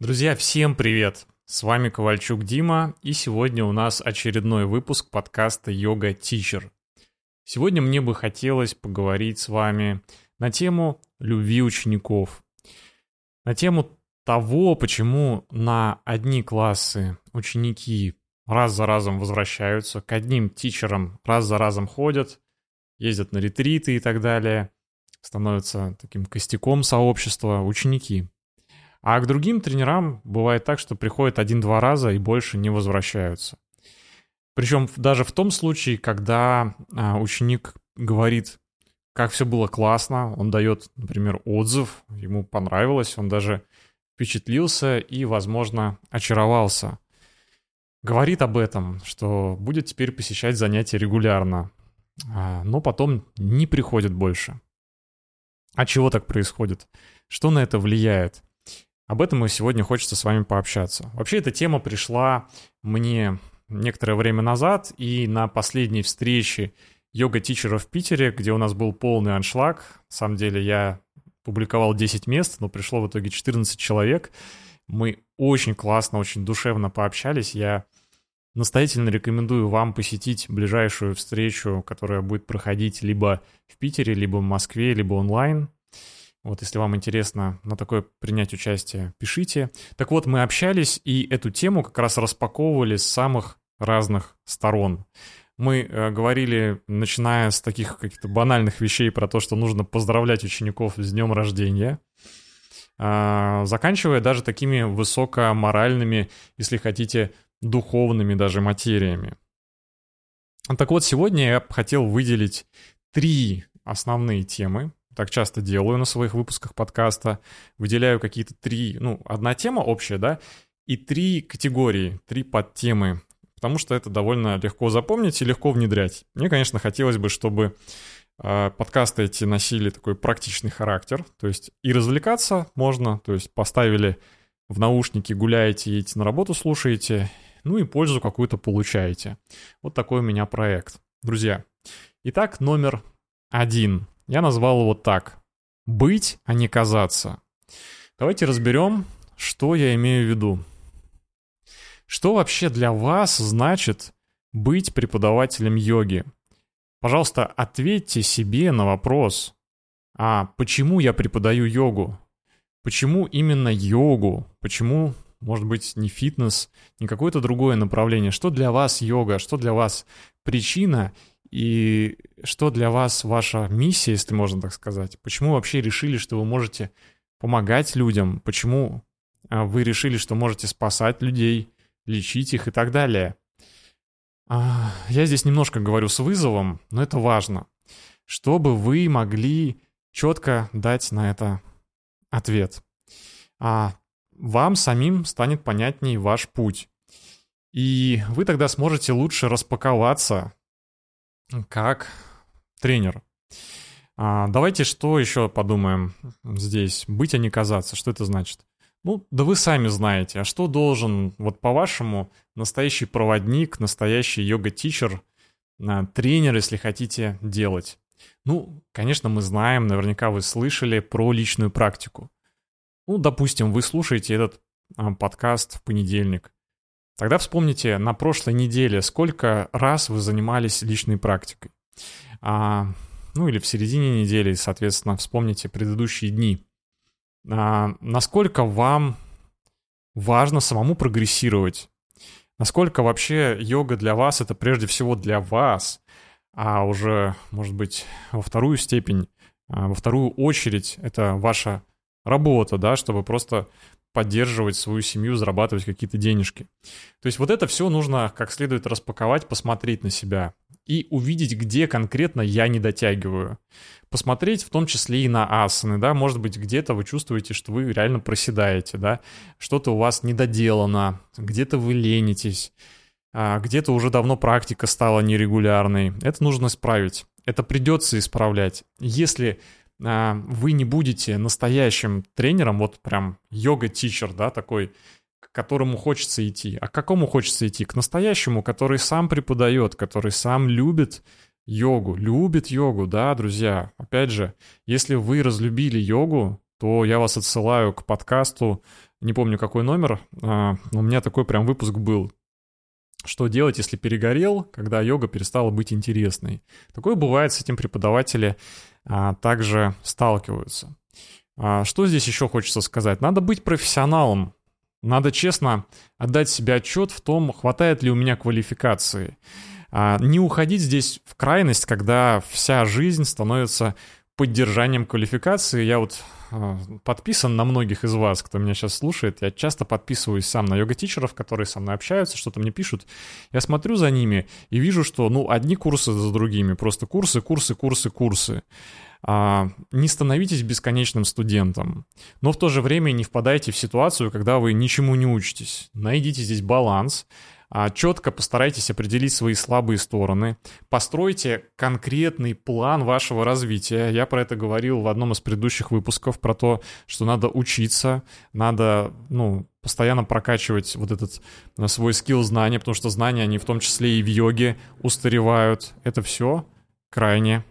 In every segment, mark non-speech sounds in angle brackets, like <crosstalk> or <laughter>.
Друзья, всем привет! С вами Ковальчук Дима, и сегодня у нас очередной выпуск подкаста «Йога Тичер». Сегодня мне бы хотелось поговорить с вами на тему любви учеников, на тему того, почему на одни классы ученики раз за разом возвращаются, к одним тичерам раз за разом ходят, ездят на ретриты и так далее, становятся таким костяком сообщества ученики – а к другим тренерам бывает так, что приходят один-два раза и больше не возвращаются. Причем даже в том случае, когда а, ученик говорит, как все было классно, он дает, например, отзыв, ему понравилось, он даже впечатлился и, возможно, очаровался. Говорит об этом, что будет теперь посещать занятия регулярно, а, но потом не приходит больше. А чего так происходит? Что на это влияет? Об этом и сегодня хочется с вами пообщаться. Вообще эта тема пришла мне некоторое время назад, и на последней встрече йога-тичера в Питере, где у нас был полный аншлаг, на самом деле я публиковал 10 мест, но пришло в итоге 14 человек. Мы очень классно, очень душевно пообщались. Я настоятельно рекомендую вам посетить ближайшую встречу, которая будет проходить либо в Питере, либо в Москве, либо онлайн. Вот, если вам интересно на такое принять участие, пишите. Так вот, мы общались и эту тему как раз распаковывали с самых разных сторон. Мы э, говорили, начиная с таких каких-то банальных вещей про то, что нужно поздравлять учеников с днем рождения, э, заканчивая даже такими высокоморальными, если хотите, духовными даже материями. Так вот, сегодня я хотел выделить три основные темы, так часто делаю на своих выпусках подкаста. Выделяю какие-то три, ну, одна тема общая, да, и три категории, три подтемы, потому что это довольно легко запомнить и легко внедрять. Мне, конечно, хотелось бы, чтобы э, подкасты эти носили такой практичный характер, то есть и развлекаться можно, то есть поставили в наушники, гуляете, едете на работу, слушаете, ну и пользу какую-то получаете. Вот такой у меня проект. Друзья, итак, номер один — я назвал его так. Быть, а не казаться. Давайте разберем, что я имею в виду. Что вообще для вас значит быть преподавателем йоги? Пожалуйста, ответьте себе на вопрос, а почему я преподаю йогу? Почему именно йогу? Почему, может быть, не фитнес, не какое-то другое направление? Что для вас йога? Что для вас причина и что для вас ваша миссия, если можно так сказать? Почему вообще решили, что вы можете помогать людям? Почему а, вы решили, что можете спасать людей, лечить их и так далее? А, я здесь немножко говорю с вызовом, но это важно, чтобы вы могли четко дать на это ответ. А вам самим станет понятней ваш путь. И вы тогда сможете лучше распаковаться как тренер. А, давайте что еще подумаем здесь. Быть, а не казаться. Что это значит? Ну, да вы сами знаете. А что должен, вот по-вашему, настоящий проводник, настоящий йога-тичер, а, тренер, если хотите, делать? Ну, конечно, мы знаем, наверняка вы слышали про личную практику. Ну, допустим, вы слушаете этот а, подкаст в понедельник. Тогда вспомните на прошлой неделе, сколько раз вы занимались личной практикой. А, ну или в середине недели, соответственно, вспомните предыдущие дни. А, насколько вам важно самому прогрессировать? Насколько вообще йога для вас это прежде всего для вас, а уже, может быть, во вторую степень, а, во вторую очередь это ваша работа, да, чтобы просто поддерживать свою семью, зарабатывать какие-то денежки. То есть вот это все нужно как следует распаковать, посмотреть на себя и увидеть, где конкретно я не дотягиваю. Посмотреть в том числе и на асаны, да, может быть, где-то вы чувствуете, что вы реально проседаете, да, что-то у вас недоделано, где-то вы ленитесь, а где-то уже давно практика стала нерегулярной. Это нужно исправить. Это придется исправлять. Если вы не будете настоящим тренером, вот прям йога-тичер, да, такой, к которому хочется идти. А к какому хочется идти? К настоящему, который сам преподает, который сам любит йогу, любит йогу, да, друзья. Опять же, если вы разлюбили йогу, то я вас отсылаю к подкасту не помню какой номер, а, у меня такой прям выпуск был. Что делать, если перегорел, когда йога перестала быть интересной? Такое бывает, с этим преподаватели а, также сталкиваются. А, что здесь еще хочется сказать? Надо быть профессионалом. Надо честно отдать себе отчет в том, хватает ли у меня квалификации. А, не уходить здесь в крайность, когда вся жизнь становится поддержанием квалификации. Я вот а, подписан на многих из вас, кто меня сейчас слушает. Я часто подписываюсь сам на йога-тичеров, которые со мной общаются, что-то мне пишут. Я смотрю за ними и вижу, что, ну, одни курсы за другими. Просто курсы, курсы, курсы, курсы. А, не становитесь бесконечным студентом, но в то же время не впадайте в ситуацию, когда вы ничему не учитесь. Найдите здесь баланс, четко постарайтесь определить свои слабые стороны, постройте конкретный план вашего развития. Я про это говорил в одном из предыдущих выпусков, про то, что надо учиться, надо, ну, постоянно прокачивать вот этот э, свой скилл знания, потому что знания, они в том числе и в йоге устаревают. Это все крайне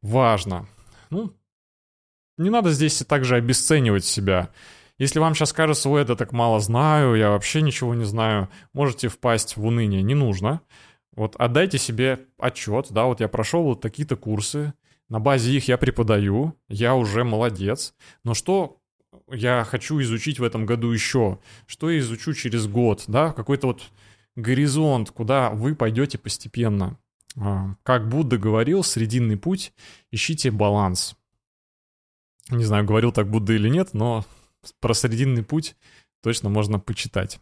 важно. Ну, не надо здесь также обесценивать себя. Если вам сейчас кажется, ой, это так мало знаю, я вообще ничего не знаю, можете впасть в уныние. Не нужно. Вот отдайте себе отчет, да, вот я прошел вот такие-то курсы, на базе их я преподаю, я уже молодец. Но что я хочу изучить в этом году еще? Что я изучу через год, да? Какой-то вот горизонт, куда вы пойдете постепенно. А, как Будда говорил, срединный путь, ищите баланс. Не знаю, говорил так Будда или нет, но про срединный путь точно можно почитать.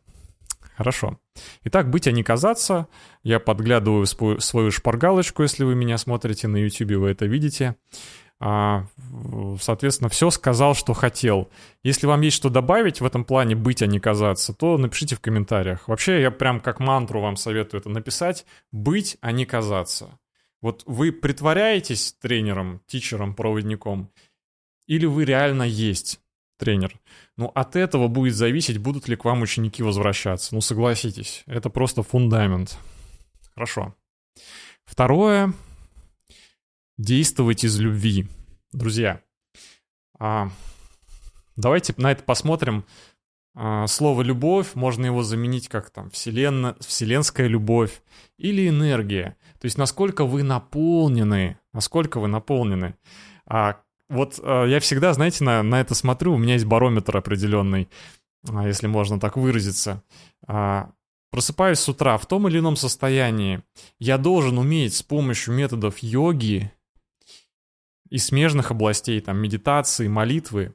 Хорошо. Итак, быть, а не казаться. Я подглядываю свою шпаргалочку, если вы меня смотрите на YouTube, вы это видите. А, соответственно, все сказал, что хотел. Если вам есть что добавить в этом плане быть, а не казаться, то напишите в комментариях. Вообще, я прям как мантру вам советую это написать. Быть, а не казаться. Вот вы притворяетесь тренером, тичером, проводником, или вы реально есть тренер. Ну, от этого будет зависеть, будут ли к вам ученики возвращаться. Ну, согласитесь, это просто фундамент. Хорошо. Второе действовать из любви. Друзья, а, давайте на это посмотрим. А, слово «любовь» можно его заменить как там вселенно, «вселенская любовь» или «энергия». То есть насколько вы наполнены, насколько вы наполнены. А, вот а, я всегда, знаете, на, на это смотрю, у меня есть барометр определенный, а, если можно так выразиться. А, просыпаюсь с утра в том или ином состоянии. Я должен уметь с помощью методов йоги и смежных областей, там, медитации, молитвы,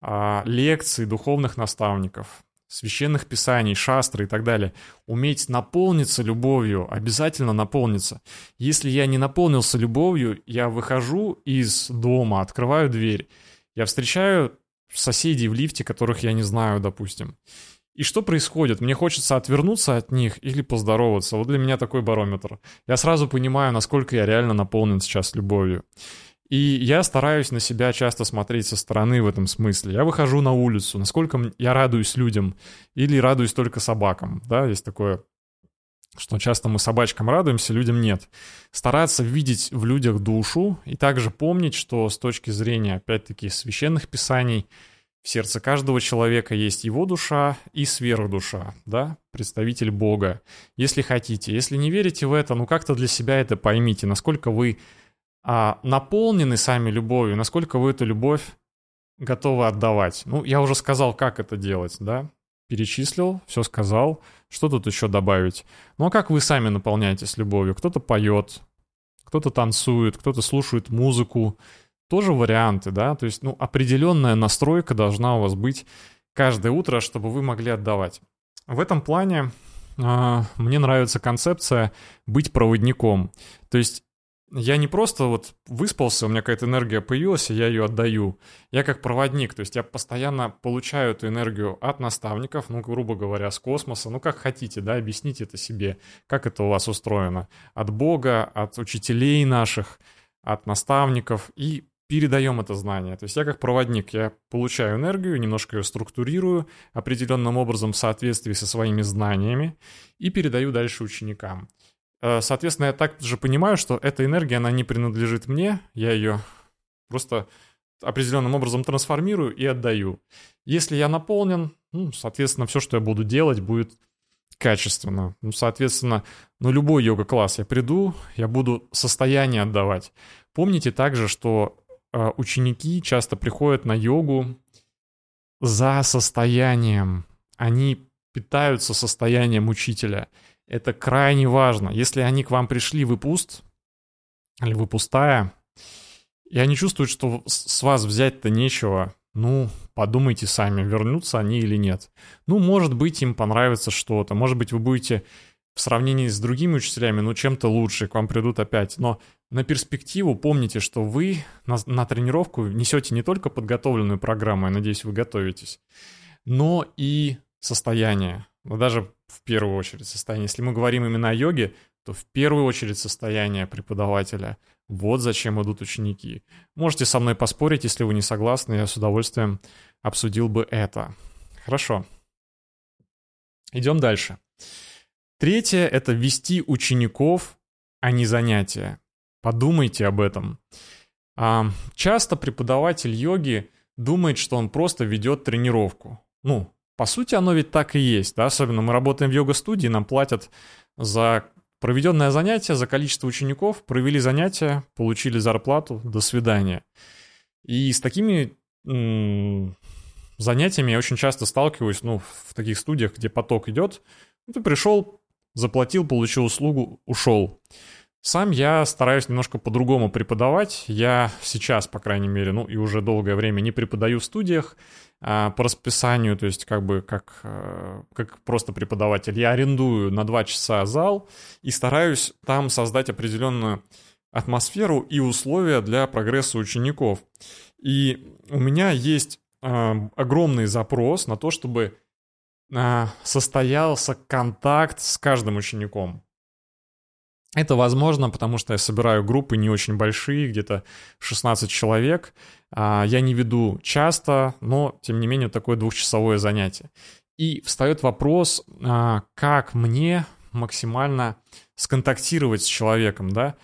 а, лекций духовных наставников, священных писаний, шастры и так далее. Уметь наполниться любовью, обязательно наполниться. Если я не наполнился любовью, я выхожу из дома, открываю дверь, я встречаю соседей в лифте, которых я не знаю, допустим. И что происходит? Мне хочется отвернуться от них или поздороваться. Вот для меня такой барометр. Я сразу понимаю, насколько я реально наполнен сейчас любовью. И я стараюсь на себя часто смотреть со стороны в этом смысле. Я выхожу на улицу, насколько я радуюсь людям или радуюсь только собакам. Да, есть такое что часто мы собачкам радуемся, людям нет. Стараться видеть в людях душу и также помнить, что с точки зрения, опять-таки, священных писаний, в сердце каждого человека есть его душа и сверхдуша, да, представитель Бога, если хотите. Если не верите в это, ну как-то для себя это поймите, насколько вы а, наполнены сами любовью, насколько вы эту любовь готовы отдавать. Ну, я уже сказал, как это делать, да? Перечислил, все сказал. Что тут еще добавить? Ну, а как вы сами наполняетесь любовью? Кто-то поет, кто-то танцует, кто-то слушает музыку. Тоже варианты, да? То есть, ну, определенная настройка должна у вас быть каждое утро, чтобы вы могли отдавать. В этом плане э, мне нравится концепция быть проводником. То есть я не просто вот выспался, у меня какая-то энергия появилась, и я ее отдаю. Я как проводник, то есть я постоянно получаю эту энергию от наставников, ну, грубо говоря, с космоса, ну, как хотите, да, объясните это себе, как это у вас устроено. От Бога, от учителей наших, от наставников, и передаем это знание. То есть я как проводник, я получаю энергию, немножко ее структурирую определенным образом в соответствии со своими знаниями и передаю дальше ученикам. Э, соответственно, я также понимаю, что эта энергия, она не принадлежит мне, я ее просто определенным образом трансформирую и отдаю. Если я наполнен, Ну, соответственно, все, что я буду делать, будет качественно. Ну, соответственно, ну, любой йога-класс я приду, я буду состояние отдавать. Помните также, что э, ученики часто приходят на йогу за состоянием. Они питаются состоянием учителя. Это крайне важно. Если они к вам пришли, вы пуст, или вы пустая, и они чувствуют, что с вас взять-то нечего, ну, подумайте сами, вернутся они или нет. Ну, может быть, им понравится что-то. Может быть, вы будете в сравнении с другими учителями, ну, чем-то лучше, к вам придут опять. Но на перспективу помните, что вы на, на тренировку несете не только подготовленную программу, я надеюсь, вы готовитесь, но и состояние. Даже в первую очередь состояние. Если мы говорим именно о йоге, то в первую очередь состояние преподавателя – вот зачем идут ученики. Можете со мной поспорить, если вы не согласны, я с удовольствием обсудил бы это. Хорошо. Идем дальше. Третье — это вести учеников, а не занятия. Подумайте об этом. А, часто преподаватель йоги думает, что он просто ведет тренировку. Ну, по сути, оно ведь так и есть, да, особенно мы работаем в йога-студии, нам платят за Проведенное занятие за количество учеников, провели занятия, получили зарплату, до свидания. И с такими м- занятиями я очень часто сталкиваюсь, ну, в таких студиях, где поток идет. Ну, ты пришел, заплатил, получил услугу, ушел. Сам я стараюсь немножко по-другому преподавать. Я сейчас, по крайней мере, ну и уже долгое время не преподаю в студиях а, по расписанию, то есть как бы как, а, как просто преподаватель. Я арендую на два часа зал и стараюсь там создать определенную атмосферу и условия для прогресса учеников. И у меня есть а, огромный запрос на то, чтобы а, состоялся контакт с каждым учеником. Это возможно, потому что я собираю группы не очень большие, где-то 16 человек. А, я не веду часто, но, тем не менее, такое двухчасовое занятие. И встает вопрос, а, как мне максимально сконтактировать с человеком, да,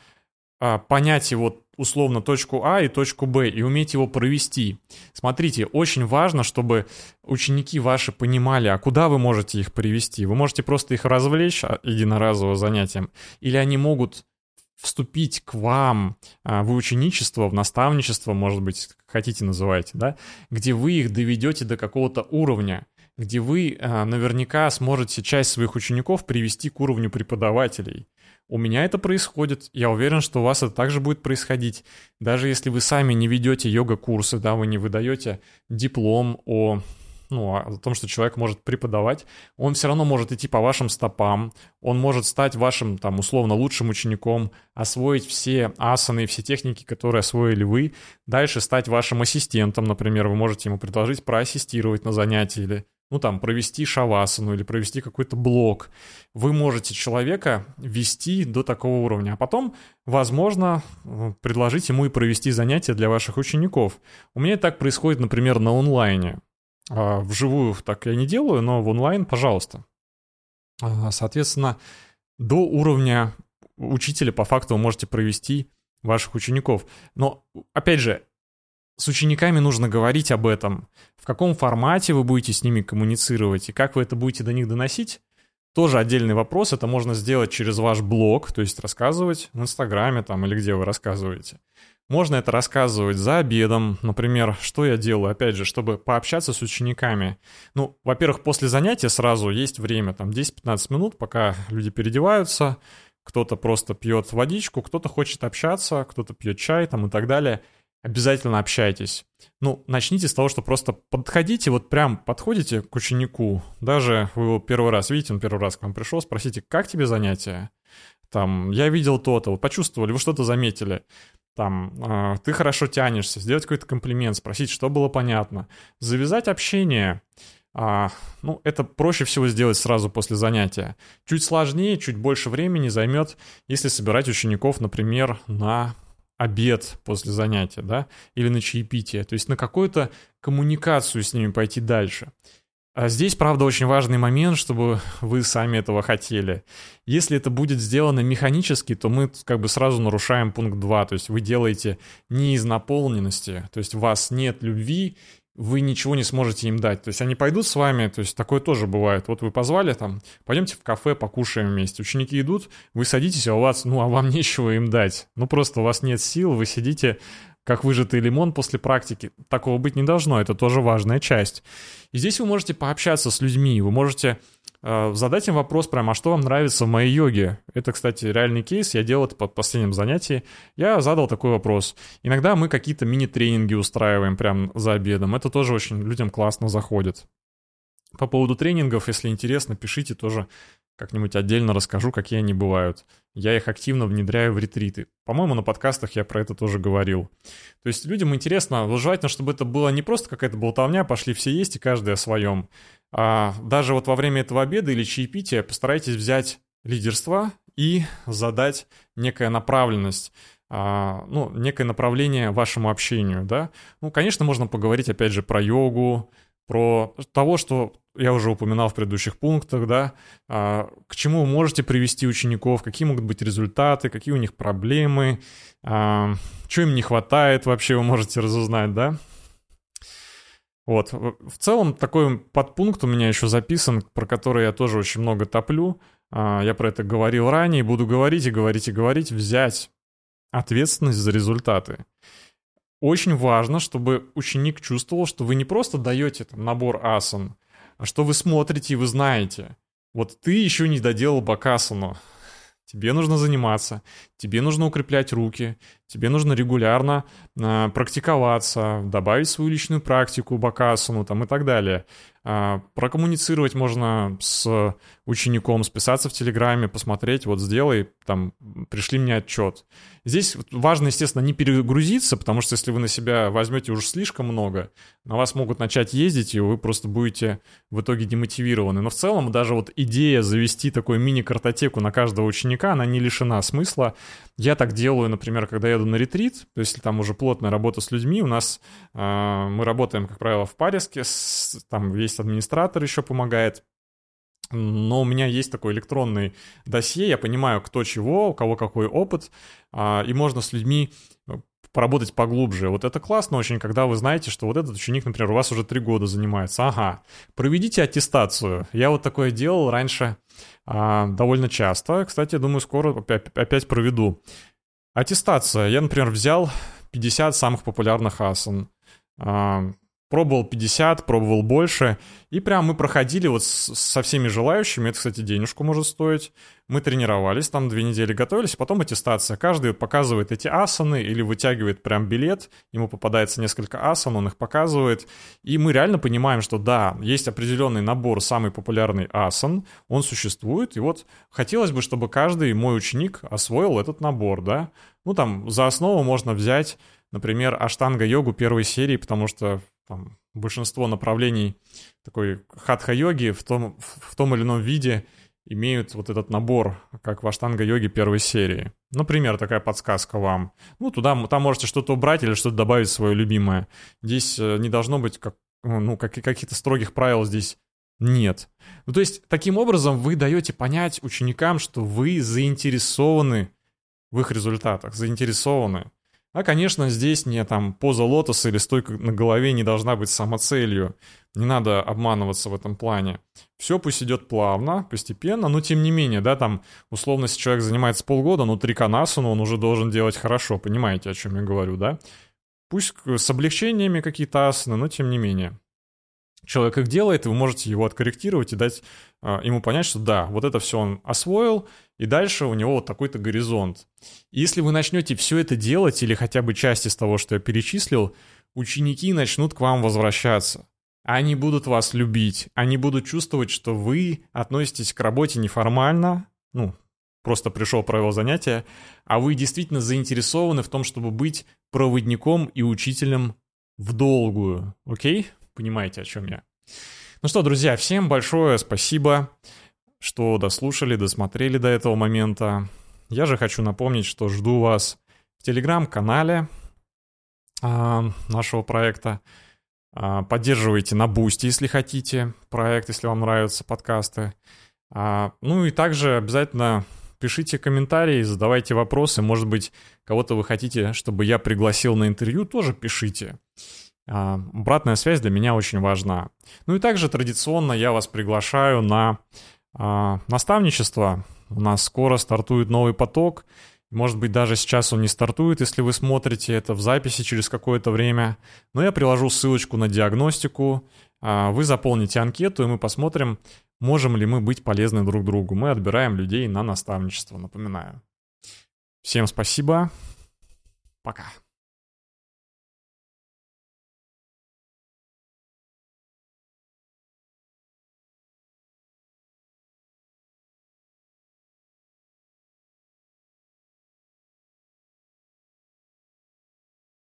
а, понять его условно точку А и точку Б и уметь его провести. Смотрите, очень важно, чтобы ученики ваши понимали, а куда вы можете их привести. Вы можете просто их развлечь а, единоразово занятием, или они могут вступить к вам а, в ученичество, в наставничество, может быть, хотите называйте, да, где вы их доведете до какого-то уровня, где вы а, наверняка сможете часть своих учеников привести к уровню преподавателей. У меня это происходит, я уверен, что у вас это также будет происходить. Даже если вы сами не ведете йога-курсы, да, вы не выдаете диплом о ну, о том, что человек может преподавать, он все равно может идти по вашим стопам, он может стать вашим, там, условно, лучшим учеником, освоить все асаны все техники, которые освоили вы, дальше стать вашим ассистентом, например, вы можете ему предложить проассистировать на занятии или ну там, провести шавасану или провести какой-то блок. Вы можете человека вести до такого уровня, а потом, возможно, предложить ему и провести занятия для ваших учеников. У меня так происходит, например, на онлайне. А, вживую так я не делаю, но в онлайн, пожалуйста. А, соответственно, до уровня учителя по факту вы можете провести ваших учеников. Но, опять же, с учениками нужно говорить об этом. В каком формате вы будете с ними коммуницировать и как вы это будете до них доносить, тоже отдельный вопрос. Это можно сделать через ваш блог, то есть рассказывать в Инстаграме там или где вы рассказываете. Можно это рассказывать за обедом, например, что я делаю, опять же, чтобы пообщаться с учениками. Ну, во-первых, после занятия сразу есть время, там 10-15 минут, пока люди переодеваются, кто-то просто пьет водичку, кто-то хочет общаться, кто-то пьет чай там и так далее – обязательно общайтесь. Ну, начните с того, что просто подходите, вот прям подходите к ученику, даже вы его первый раз видите, он первый раз к вам пришел, спросите, как тебе занятие? Там, я видел то-то, вы почувствовали, вы что-то заметили. Там, э, ты хорошо тянешься, сделать какой-то комплимент, спросить, что было понятно. Завязать общение. А, ну, это проще всего сделать сразу после занятия. Чуть сложнее, чуть больше времени займет, если собирать учеников, например, на обед после занятия, да, или на чаепитие, то есть на какую-то коммуникацию с ними пойти дальше. А здесь, правда, очень важный момент, чтобы вы сами этого хотели. Если это будет сделано механически, то мы как бы сразу нарушаем пункт 2, то есть вы делаете не из наполненности, то есть у вас нет любви, вы ничего не сможете им дать. То есть они пойдут с вами, то есть такое тоже бывает. Вот вы позвали там, пойдемте в кафе, покушаем вместе. Ученики идут, вы садитесь, а у вас, ну, а вам <laughs> нечего им дать. Ну, просто у вас нет сил, вы сидите как выжатый лимон после практики. Такого быть не должно, это тоже важная часть. И здесь вы можете пообщаться с людьми, вы можете э, задать им вопрос прямо, а что вам нравится в моей йоге? Это, кстати, реальный кейс, я делал это под последним занятии. Я задал такой вопрос. Иногда мы какие-то мини-тренинги устраиваем прямо за обедом. Это тоже очень людям классно заходит. По поводу тренингов, если интересно, пишите тоже как-нибудь отдельно расскажу, какие они бывают. Я их активно внедряю в ретриты. По-моему, на подкастах я про это тоже говорил. То есть людям интересно, желательно, чтобы это было не просто какая-то болтовня, пошли все есть и каждый о своем. А даже вот во время этого обеда или чаепития постарайтесь взять лидерство и задать некая направленность а, ну, некое направление вашему общению, да. Ну, конечно, можно поговорить, опять же, про йогу, про того, что я уже упоминал в предыдущих пунктах, да, а, к чему вы можете привести учеников, какие могут быть результаты, какие у них проблемы, а, что им не хватает вообще, вы можете разузнать, да. Вот, в целом такой подпункт у меня еще записан, про который я тоже очень много топлю. А, я про это говорил ранее, буду говорить и говорить и говорить, взять ответственность за результаты. Очень важно, чтобы ученик чувствовал, что вы не просто даете там, набор асан, а что вы смотрите и вы знаете. Вот ты еще не доделал бакасану. Тебе нужно заниматься, тебе нужно укреплять руки, тебе нужно регулярно э, практиковаться, добавить свою личную практику, бакасану там и так далее. Э, прокоммуницировать можно с учеником, списаться в Телеграме, посмотреть, вот сделай, там, пришли мне отчет. Здесь важно, естественно, не перегрузиться, потому что если вы на себя возьмете уже слишком много, на вас могут начать ездить, и вы просто будете в итоге демотивированы. Но в целом даже вот идея завести такую мини-картотеку на каждого ученика, она не лишена смысла. Я так делаю, например, когда еду на ретрит, то есть там уже плотная работа с людьми, у нас э, мы работаем, как правило, в париске, с, там есть администратор еще помогает, но у меня есть такой электронный досье, я понимаю, кто чего, у кого какой опыт, а, и можно с людьми э, поработать поглубже. Вот это классно очень, когда вы знаете, что вот этот ученик, например, у вас уже три года занимается. Ага, проведите аттестацию. Я вот такое делал раньше а, довольно часто. Кстати, думаю, скоро опять, опять проведу. Аттестация. Я, например, взял 50 самых популярных асан. А, Пробовал 50, пробовал больше. И прям мы проходили вот с, со всеми желающими. Это, кстати, денежку может стоить. Мы тренировались, там две недели готовились, потом аттестация. Каждый показывает эти асаны или вытягивает прям билет. Ему попадается несколько асан, он их показывает. И мы реально понимаем, что да, есть определенный набор, самый популярный асан, он существует. И вот хотелось бы, чтобы каждый мой ученик освоил этот набор, да. Ну там за основу можно взять например, аштанга-йогу первой серии, потому что там, большинство направлений такой хатха-йоги в том, в том или ином виде имеют вот этот набор, как в аштанга-йоге первой серии. Например, такая подсказка вам. Ну, туда там можете что-то убрать или что-то добавить свое любимое. Здесь э, не должно быть как, ну, как, каких-то строгих правил здесь нет. Ну, то есть, таким образом вы даете понять ученикам, что вы заинтересованы в их результатах, заинтересованы. А, конечно, здесь не там поза лотоса или стойка на голове не должна быть самоцелью. Не надо обманываться в этом плане. Все пусть идет плавно, постепенно, но тем не менее, да, там, условно, если человек занимается полгода, ну, триканасану он уже должен делать хорошо, понимаете, о чем я говорю, да? Пусть с облегчениями какие-то асаны, но тем не менее человек их делает, и вы можете его откорректировать и дать э, ему понять, что да, вот это все он освоил, и дальше у него вот такой-то горизонт. И если вы начнете все это делать, или хотя бы часть из того, что я перечислил, ученики начнут к вам возвращаться. Они будут вас любить, они будут чувствовать, что вы относитесь к работе неформально, ну, просто пришел, провел занятия, а вы действительно заинтересованы в том, чтобы быть проводником и учителем в долгую, окей? Понимаете, о чем я. Ну что, друзья, всем большое спасибо, что дослушали, досмотрели до этого момента. Я же хочу напомнить, что жду вас в телеграм-канале а, нашего проекта. А, поддерживайте на Boosty, если хотите, проект, если вам нравятся подкасты. А, ну и также обязательно пишите комментарии, задавайте вопросы. Может быть, кого-то вы хотите, чтобы я пригласил на интервью, тоже пишите. А, обратная связь для меня очень важна. Ну и также традиционно я вас приглашаю на а, наставничество. У нас скоро стартует новый поток. Может быть, даже сейчас он не стартует, если вы смотрите это в записи через какое-то время. Но я приложу ссылочку на диагностику. А, вы заполните анкету, и мы посмотрим, можем ли мы быть полезны друг другу. Мы отбираем людей на наставничество, напоминаю. Всем спасибо. Пока.